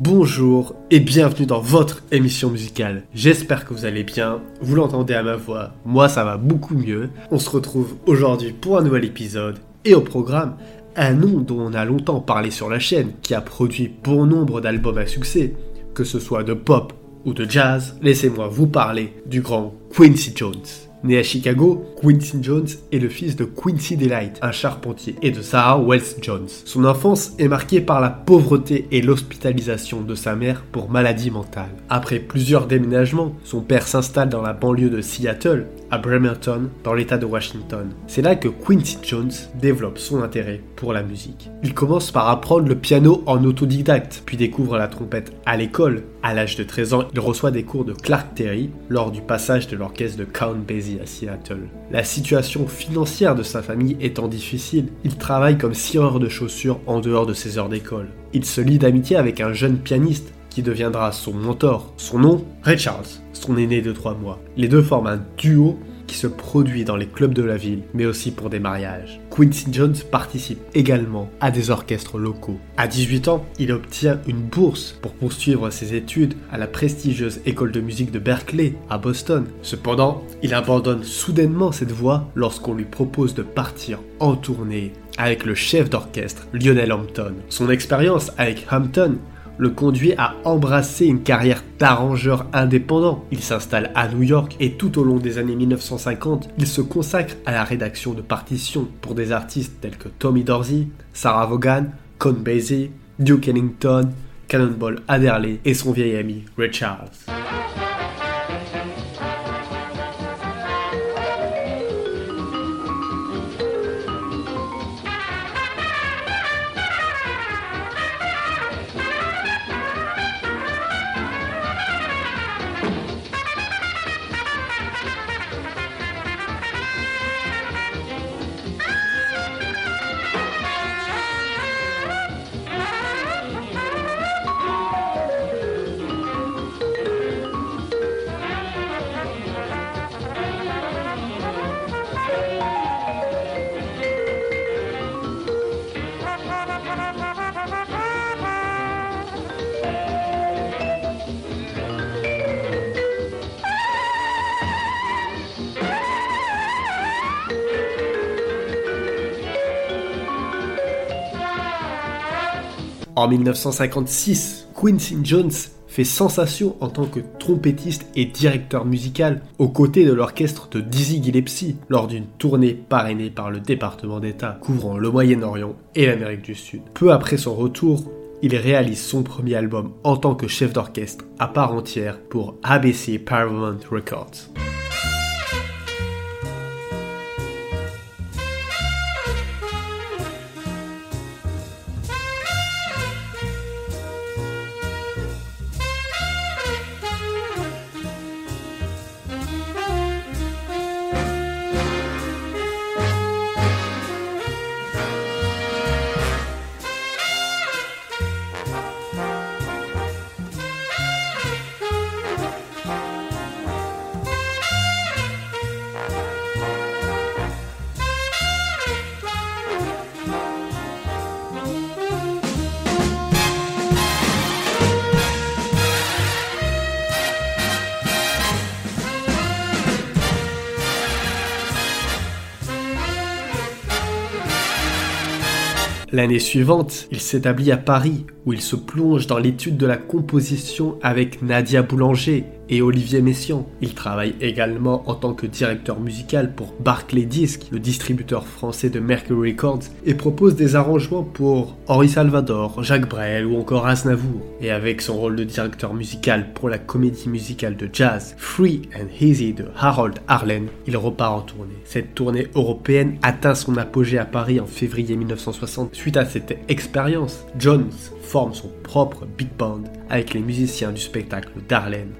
Bonjour et bienvenue dans votre émission musicale. J'espère que vous allez bien, vous l'entendez à ma voix, moi ça va beaucoup mieux. On se retrouve aujourd'hui pour un nouvel épisode et au programme, un nom dont on a longtemps parlé sur la chaîne qui a produit bon nombre d'albums à succès, que ce soit de pop ou de jazz, laissez-moi vous parler du grand Quincy Jones. Né à Chicago, Quincy Jones est le fils de Quincy Delight, un charpentier, et de Sarah Wells Jones. Son enfance est marquée par la pauvreté et l'hospitalisation de sa mère pour maladie mentale. Après plusieurs déménagements, son père s'installe dans la banlieue de Seattle, à Bremerton, dans l'état de Washington. C'est là que Quincy Jones développe son intérêt pour la musique. Il commence par apprendre le piano en autodidacte, puis découvre la trompette à l'école. À l'âge de 13 ans, il reçoit des cours de Clark Terry lors du passage de l'orchestre de Count Basie à Seattle. La situation financière de sa famille étant difficile, il travaille comme cireur de chaussures en dehors de ses heures d'école. Il se lie d'amitié avec un jeune pianiste qui deviendra son mentor. Son nom, Ray Charles, son aîné de 3 mois. Les deux forment un duo qui se produit dans les clubs de la ville, mais aussi pour des mariages. Quincy Jones participe également à des orchestres locaux. À 18 ans, il obtient une bourse pour poursuivre ses études à la prestigieuse école de musique de Berkeley, à Boston. Cependant, il abandonne soudainement cette voie lorsqu'on lui propose de partir en tournée avec le chef d'orchestre Lionel Hampton. Son expérience avec Hampton le conduit à embrasser une carrière d'arrangeur indépendant. Il s'installe à New York et tout au long des années 1950, il se consacre à la rédaction de partitions pour des artistes tels que Tommy Dorsey, Sarah Vaughan, Con Basie, Duke Ellington, Cannonball Adderley et son vieil ami Ray Charles. En 1956, Quincy Jones fait sensation en tant que trompettiste et directeur musical aux côtés de l'orchestre de Dizzy Gillespie lors d'une tournée parrainée par le département d'État couvrant le Moyen-Orient et l'Amérique du Sud. Peu après son retour, il réalise son premier album en tant que chef d'orchestre à part entière pour ABC Paramount Records. L'année suivante, il s'établit à Paris, où il se plonge dans l'étude de la composition avec Nadia Boulanger et Olivier Messiaen. Il travaille également en tant que directeur musical pour Barclay Disc, le distributeur français de Mercury Records, et propose des arrangements pour Henri Salvador, Jacques Brel ou encore Aznavour. Et avec son rôle de directeur musical pour la comédie musicale de jazz Free and Easy de Harold Arlen, il repart en tournée. Cette tournée européenne atteint son apogée à Paris en février 1960. Suite à cette expérience, Jones forme son propre big band avec les musiciens du spectacle d'Arlen.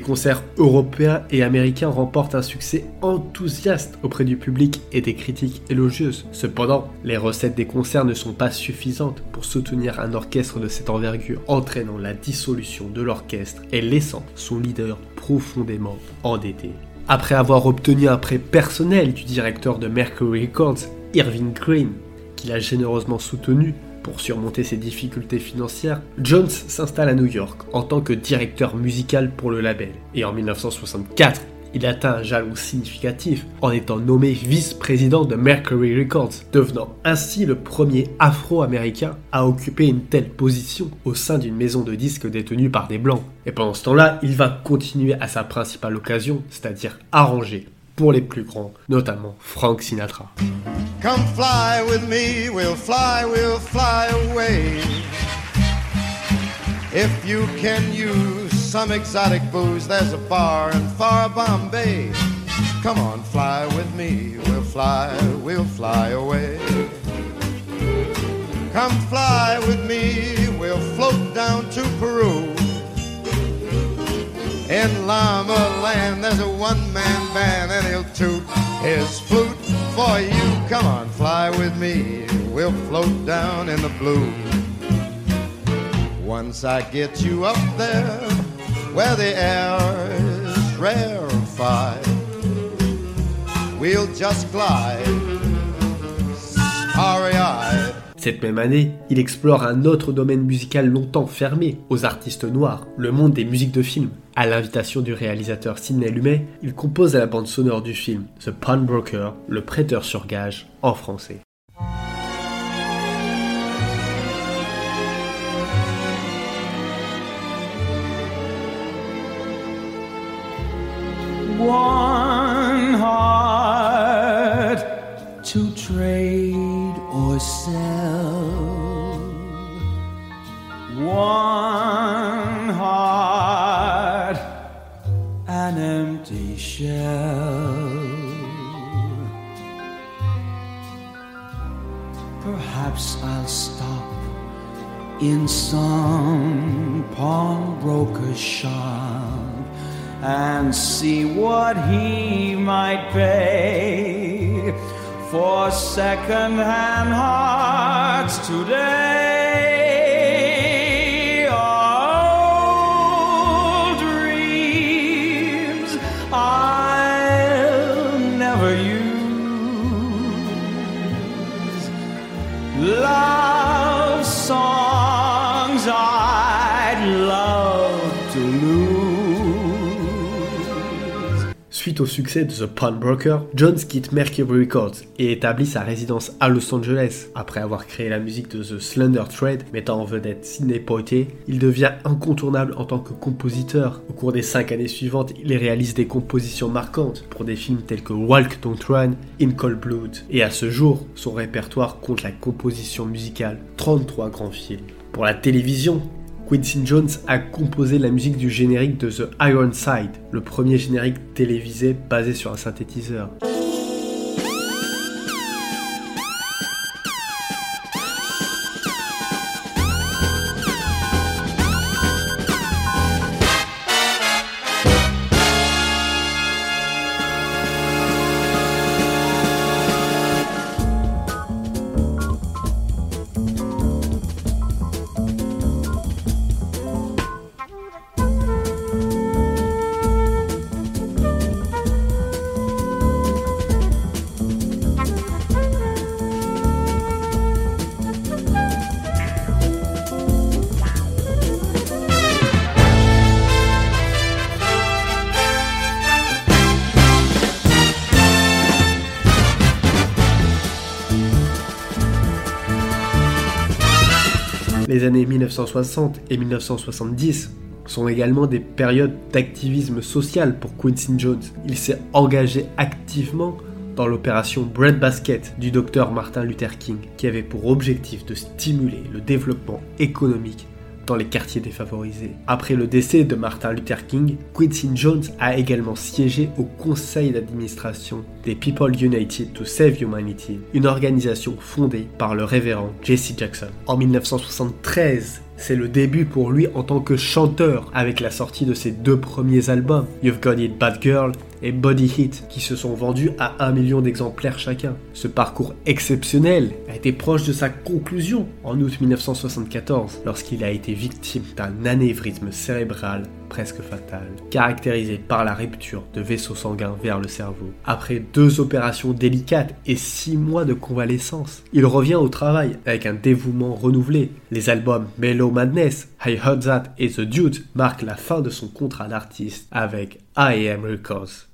Les concerts européens et américains remportent un succès enthousiaste auprès du public et des critiques élogieuses. Cependant, les recettes des concerts ne sont pas suffisantes pour soutenir un orchestre de cette envergure, entraînant la dissolution de l'orchestre et laissant son leader profondément endetté. Après avoir obtenu un prêt personnel du directeur de Mercury Records, Irving Green, qu'il a généreusement soutenu, pour surmonter ses difficultés financières, Jones s'installe à New York en tant que directeur musical pour le label. Et en 1964, il atteint un jalon significatif en étant nommé vice-président de Mercury Records, devenant ainsi le premier afro-américain à occuper une telle position au sein d'une maison de disques détenue par des blancs. Et pendant ce temps-là, il va continuer à sa principale occasion, c'est-à-dire arranger les plus grands, notamment Frank Sinatra. Come fly with me, we'll fly, we'll fly away. If you can use some exotic booze, there's a bar in far Bombay. Come on, fly with me, we'll fly, we'll fly away. Come fly with me, we'll float down to Peru. In Llama Land, there's a one man band, and he'll toot his flute for you. Come on, fly with me. We'll float down in the blue. Once I get you up there, where the air is rarefied, we'll just glide, starry eyed. Cette même année, il explore un autre domaine musical longtemps fermé aux artistes noirs, le monde des musiques de film. À l'invitation du réalisateur Sidney Lumet, il compose la bande sonore du film The Pawnbroker, le prêteur sur gage, en français. Sell. One heart, an empty shell. Perhaps I'll stop in some pawnbroker's shop and see what he might pay for second-hand hearts today. Au succès de The Pawnbroker, Jones quitte Mercury Records et établit sa résidence à Los Angeles. Après avoir créé la musique de The Slender Thread, mettant en vedette Sidney Poitier, il devient incontournable en tant que compositeur. Au cours des cinq années suivantes, il réalise des compositions marquantes pour des films tels que Walk Don't Run, In Cold Blood. Et à ce jour, son répertoire compte la composition musicale 33 grands films. Pour la télévision, Quincy Jones a composé la musique du générique de The Iron Side, le premier générique télévisé basé sur un synthétiseur. Années 1960 et 1970 sont également des périodes d'activisme social pour Quincy Jones. Il s'est engagé activement dans l'opération Breadbasket du docteur Martin Luther King, qui avait pour objectif de stimuler le développement économique dans les quartiers défavorisés. Après le décès de Martin Luther King, Quincy Jones a également siégé au conseil d'administration des People United to Save Humanity, une organisation fondée par le révérend Jesse Jackson. En 1973, c'est le début pour lui en tant que chanteur avec la sortie de ses deux premiers albums, You've Got It Bad Girl et Body Hit, qui se sont vendus à 1 million d'exemplaires chacun. Ce parcours exceptionnel a été proche de sa conclusion en août 1974, lorsqu'il a été victime d'un anévrisme cérébral presque fatal, caractérisé par la rupture de vaisseaux sanguins vers le cerveau. Après deux opérations délicates et six mois de convalescence, il revient au travail avec un dévouement renouvelé. Les albums Mellow Madness, I Heard That et The Dude marquent la fin de son contrat d'artiste avec I Am Records.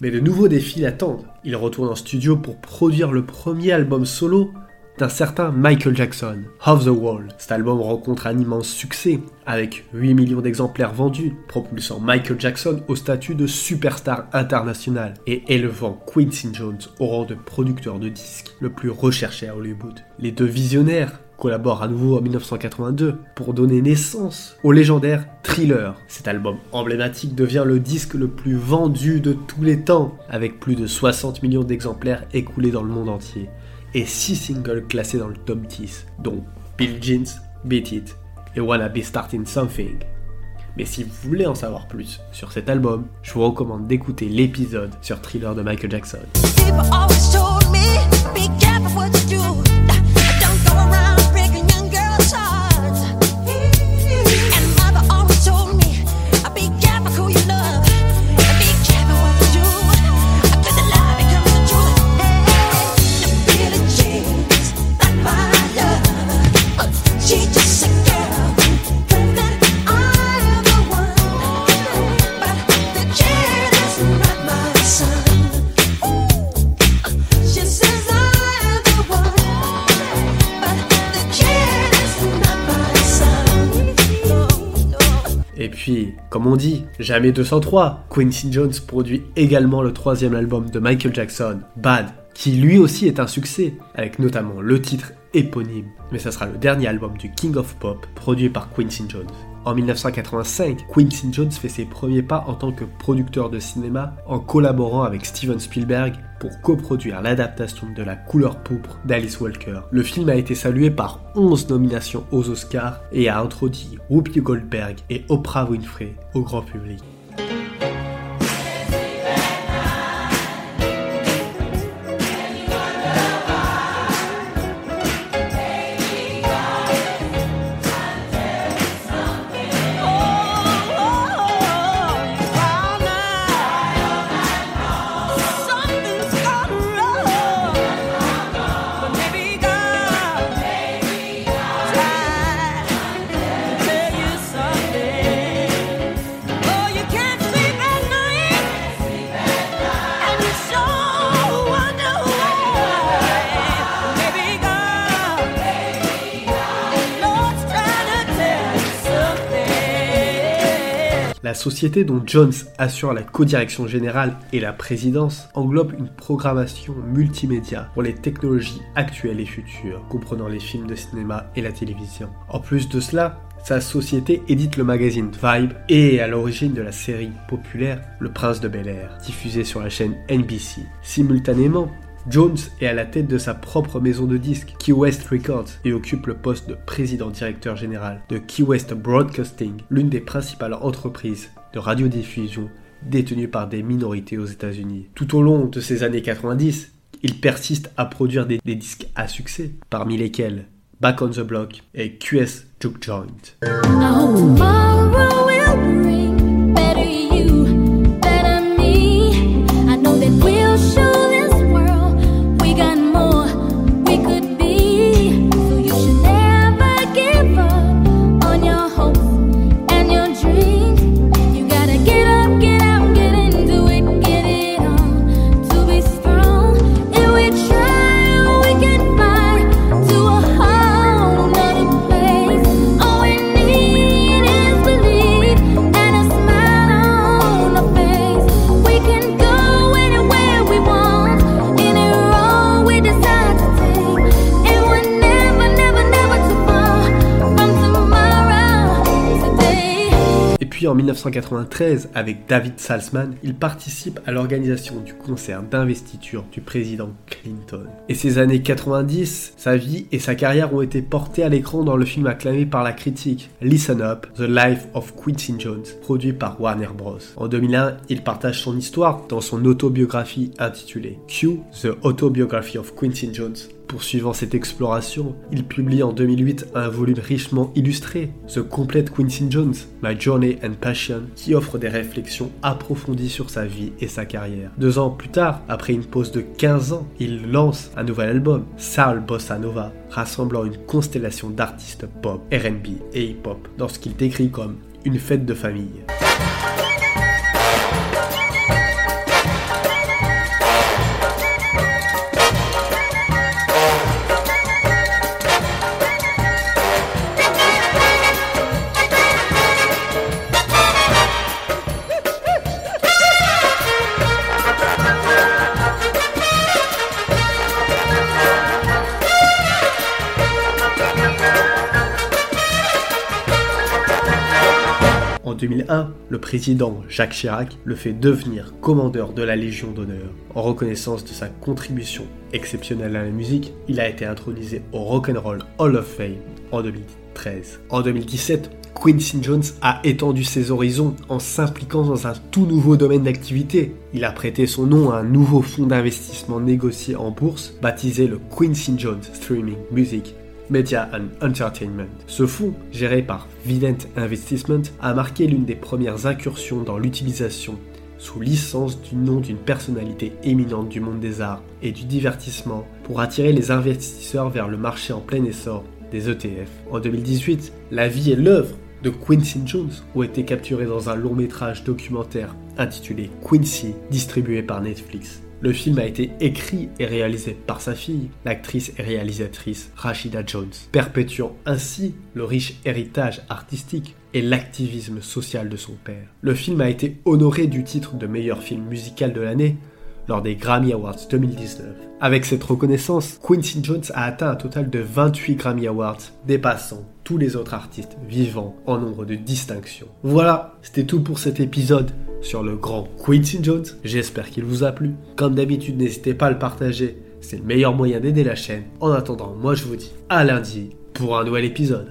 Mais de nouveaux défis l'attendent. Il retourne en studio pour produire le premier album solo d'un certain Michael Jackson, Off the Wall. Cet album rencontre un immense succès, avec 8 millions d'exemplaires vendus, propulsant Michael Jackson au statut de superstar international et élevant Quincy Jones au rang de producteur de disques le plus recherché à Hollywood. Les deux visionnaires collabore à nouveau en 1982 pour donner naissance au légendaire Thriller. Cet album emblématique devient le disque le plus vendu de tous les temps, avec plus de 60 millions d'exemplaires écoulés dans le monde entier, et 6 singles classés dans le top 10, dont Bill Jeans, Beat It et Wanna Be Starting Something. Mais si vous voulez en savoir plus sur cet album, je vous recommande d'écouter l'épisode sur Thriller de Michael Jackson. Comme on dit, jamais 203, Quincy Jones produit également le troisième album de Michael Jackson, Bad, qui lui aussi est un succès, avec notamment le titre éponyme. Mais ça sera le dernier album du King of Pop produit par Quincy Jones. En 1985, Quincy Jones fait ses premiers pas en tant que producteur de cinéma en collaborant avec Steven Spielberg pour coproduire l'adaptation de La couleur pourpre d'Alice Walker. Le film a été salué par 11 nominations aux Oscars et a introduit Whoopi Goldberg et Oprah Winfrey au grand public. Société dont Jones assure la codirection générale et la présidence englobe une programmation multimédia pour les technologies actuelles et futures, comprenant les films de cinéma et la télévision. En plus de cela, sa société édite le magazine Vibe et est à l'origine de la série populaire Le Prince de Bel Air, diffusée sur la chaîne NBC. Simultanément, Jones est à la tête de sa propre maison de disques, Key West Records, et occupe le poste de président-directeur général de Key West Broadcasting, l'une des principales entreprises de radiodiffusion détenues par des minorités aux États-Unis. Tout au long de ces années 90, il persiste à produire des, disques à succès, parmi lesquels Back on the Block et QS Juke Joint. En 1993, avec David Salzman, il participe à l'organisation du concert d'investiture du président Clinton. Et ces années 90, sa vie et sa carrière ont été portées à l'écran dans le film acclamé par la critique Listen Up, The Life of Quincy Jones, produit par Warner Bros. En 2001, il partage son histoire dans son autobiographie intitulée Q, The Autobiography of Quincy Jones, Poursuivant cette exploration, il publie en 2008 un volume richement illustré, The Complete Quincy Jones, My Journey and Passion, qui offre des réflexions approfondies sur sa vie et sa carrière. Deux ans plus tard, après une pause de 15 ans, il lance un nouvel album, Soul Bossa Nova, rassemblant une constellation d'artistes pop, RB et hip-hop, dans ce qu'il décrit comme une fête de famille. 2001, le président Jacques Chirac le fait devenir commandeur de la Légion d'honneur. En reconnaissance de sa contribution exceptionnelle à la musique, il a été intronisé au Rock'n'Roll Hall of Fame en 2013. En 2017, Quincy Jones a étendu ses horizons en s'impliquant dans un tout nouveau domaine d'activité. Il a prêté son nom à un nouveau fonds d'investissement négocié en bourse, baptisé le Quincy Jones Streaming Music Media and Entertainment. Ce fonds, géré par Vident Investment, a marqué l'une des premières incursions dans l'utilisation sous licence du nom d'une personnalité éminente du monde des arts et du divertissement pour attirer les investisseurs vers le marché en plein essor des ETF. En 2018, la vie et l'œuvre de Quincy Jones ont été capturés dans un long métrage documentaire intitulé Quincy, distribué par Netflix. Le film a été écrit et réalisé par sa fille, l'actrice et réalisatrice Rashida Jones, perpétuant ainsi le riche héritage artistique et l'activisme social de son père. Le film a été honoré du titre de meilleur film musical de l'année lors des Grammy Awards 2019. Avec cette reconnaissance, Quincy Jones a atteint un total de 28 Grammy Awards, dépassant tous les autres artistes vivants en nombre de distinctions. Voilà, c'était tout pour cet épisode sur le grand Quincy Jones. J'espère qu'il vous a plu. Comme d'habitude, n'hésitez pas à le partager. C'est le meilleur moyen d'aider la chaîne. En attendant, moi je vous dis à lundi pour un nouvel épisode.